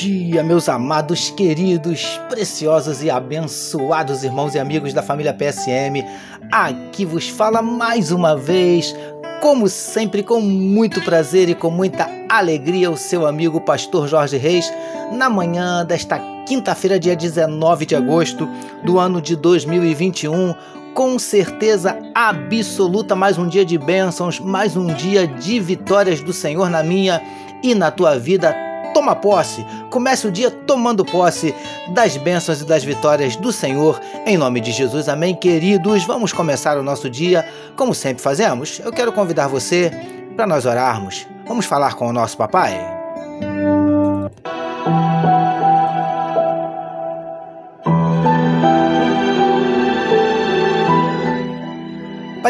dia, meus amados, queridos, preciosos e abençoados irmãos e amigos da família PSM. Aqui vos fala mais uma vez, como sempre, com muito prazer e com muita alegria, o seu amigo Pastor Jorge Reis, na manhã desta quinta-feira, dia 19 de agosto do ano de 2021 com certeza absoluta, mais um dia de bênçãos, mais um dia de vitórias do Senhor na minha e na tua vida toma posse, comece o dia tomando posse das bênçãos e das vitórias do Senhor, em nome de Jesus, amém, queridos. Vamos começar o nosso dia como sempre fazemos. Eu quero convidar você para nós orarmos. Vamos falar com o nosso papai?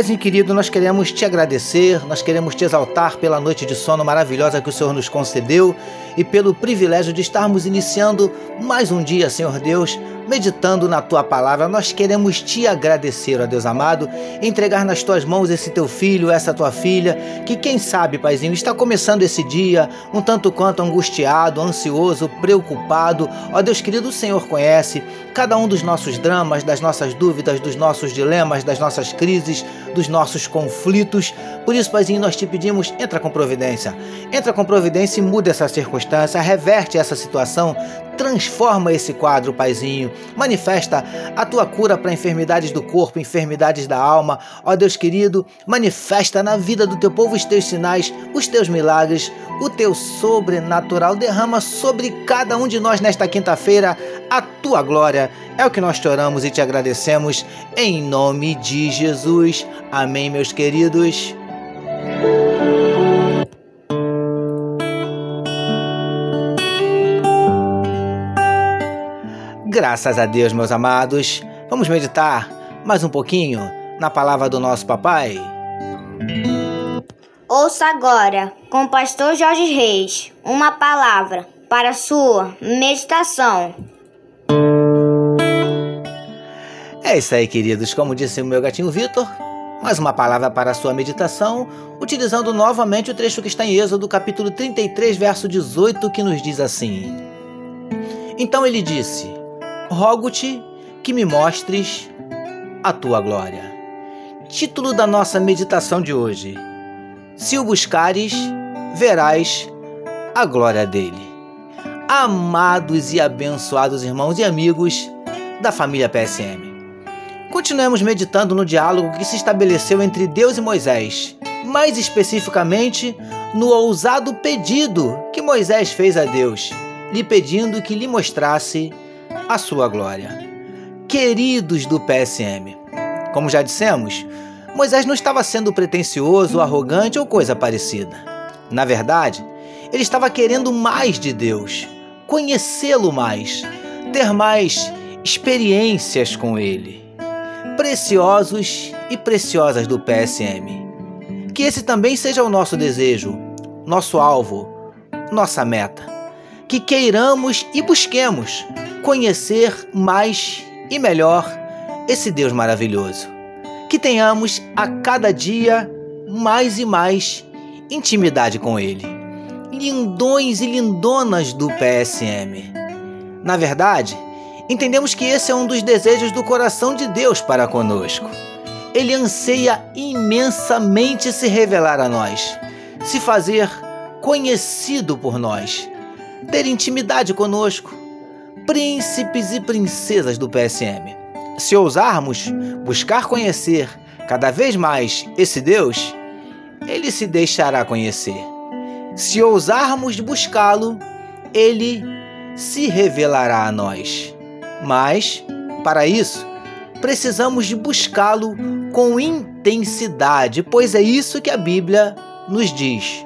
Paizinho querido, nós queremos te agradecer, nós queremos te exaltar pela noite de sono maravilhosa que o Senhor nos concedeu e pelo privilégio de estarmos iniciando mais um dia, Senhor Deus, meditando na tua palavra. Nós queremos te agradecer, ó Deus amado, entregar nas tuas mãos esse teu filho, essa tua filha, que quem sabe, Paizinho, está começando esse dia um tanto quanto angustiado, ansioso, preocupado. Ó Deus querido, o Senhor conhece cada um dos nossos dramas, das nossas dúvidas, dos nossos dilemas, das nossas crises, dos nossos conflitos. Por isso, Paizinho, nós te pedimos, entra com providência. Entra com providência e muda essa circunstância, reverte essa situação, transforma esse quadro, Paizinho. Manifesta a tua cura para enfermidades do corpo, enfermidades da alma. Ó Deus querido, manifesta na vida do teu povo os teus sinais, os teus milagres, o teu sobrenatural. Derrama sobre cada um de nós nesta quinta-feira a tua glória. É o que nós te oramos e te agradecemos em nome de Jesus. Amém, meus queridos. Graças a Deus, meus amados. Vamos meditar mais um pouquinho na palavra do nosso papai? Ouça agora, com o pastor Jorge Reis, uma palavra para sua meditação. É isso aí, queridos. Como disse o meu gatinho Vitor, mais uma palavra para a sua meditação, utilizando novamente o trecho que está em Êxodo, capítulo 33, verso 18, que nos diz assim: Então ele disse: Rogo-te que me mostres a tua glória. Título da nossa meditação de hoje: Se o buscares, verás a glória dele. Amados e abençoados irmãos e amigos da família PSM. Continuemos meditando no diálogo que se estabeleceu entre Deus e Moisés, mais especificamente no ousado pedido que Moisés fez a Deus, lhe pedindo que lhe mostrasse a sua glória. Queridos do PSM, como já dissemos, Moisés não estava sendo pretensioso, arrogante ou coisa parecida. Na verdade, ele estava querendo mais de Deus, conhecê-lo mais, ter mais experiências com ele preciosos e preciosas do PSM. Que esse também seja o nosso desejo, nosso alvo, nossa meta. Que queiramos e busquemos conhecer mais e melhor esse Deus maravilhoso. Que tenhamos a cada dia mais e mais intimidade com Ele. Lindões e lindonas do PSM. Na verdade, Entendemos que esse é um dos desejos do coração de Deus para conosco. Ele anseia imensamente se revelar a nós, se fazer conhecido por nós, ter intimidade conosco, príncipes e princesas do PSM. Se ousarmos buscar conhecer cada vez mais esse Deus, ele se deixará conhecer. Se ousarmos buscá-lo, ele se revelará a nós. Mas, para isso, precisamos de buscá-lo com intensidade, pois é isso que a Bíblia nos diz: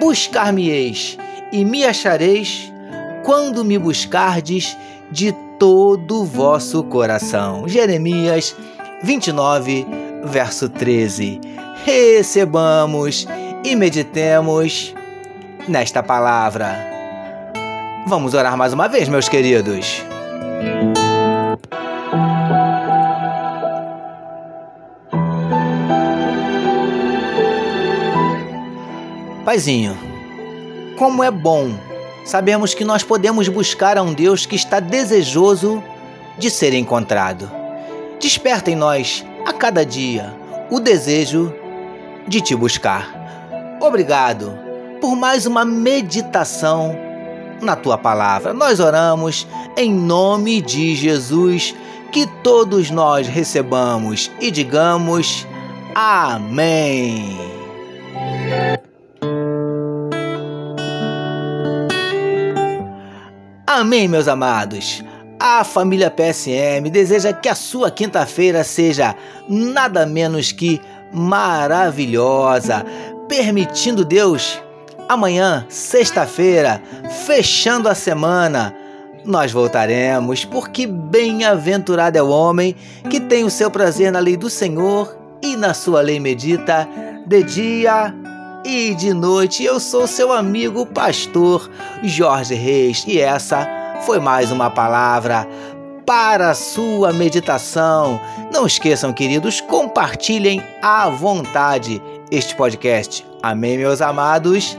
Buscar-me-eis e me achareis quando me buscardes de todo o vosso coração. Jeremias 29, verso 13. Recebamos e meditemos nesta palavra. Vamos orar mais uma vez, meus queridos. Paizinho, como é bom sabemos que nós podemos buscar a um Deus que está desejoso de ser encontrado. Desperta em nós, a cada dia, o desejo de te buscar. Obrigado por mais uma meditação na tua palavra. Nós oramos em nome de Jesus, que todos nós recebamos e digamos amém. Amém, meus amados. A família PSM deseja que a sua quinta-feira seja nada menos que maravilhosa, permitindo Deus, amanhã, sexta-feira, fechando a semana, nós voltaremos, porque bem-aventurado é o homem que tem o seu prazer na lei do Senhor e na sua lei medita de dia e de noite. Eu sou seu amigo pastor Jorge Reis e essa foi mais uma palavra para a sua meditação. Não esqueçam, queridos, compartilhem à vontade este podcast. Amém, meus amados.